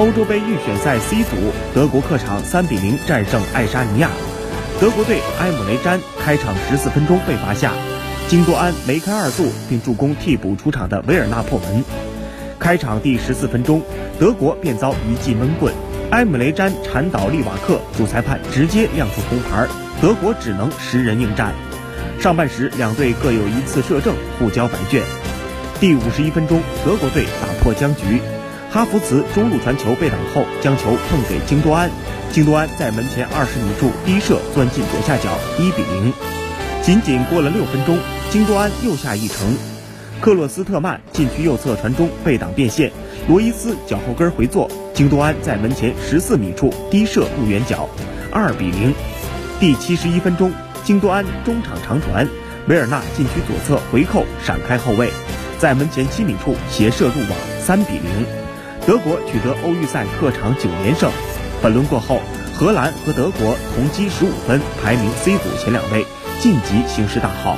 欧洲杯预选赛 C 组，德国客场3比0战胜爱沙尼亚。德国队埃姆雷詹开场14分钟被罚下，京多安梅开二度，并助攻替补出场的维尔纳破门。开场第14分钟，德国便遭一记闷棍，埃姆雷詹铲倒利瓦克，主裁判直接亮出红牌，德国只能十人应战。上半时两队各有一次射正，互交白卷。第五十一分钟，德国队打破僵局。哈弗茨中路传球被挡后，将球碰给京多安，京多安在门前二十米处低射钻进左下角，一比零。仅仅过了六分钟，京多安又下一城，克洛斯特曼禁区右侧传中被挡变线，罗伊斯脚后跟回做，京多安在门前十四米处低射入远角，二比零。第七十一分钟，京多安中场长传，维尔纳禁区左侧回扣闪开后卫，在门前七米处斜射入网，三比零。德国取得欧预赛客场九连胜。本轮过后，荷兰和德国同积十五分，排名 C 组前两位，晋级形势大好。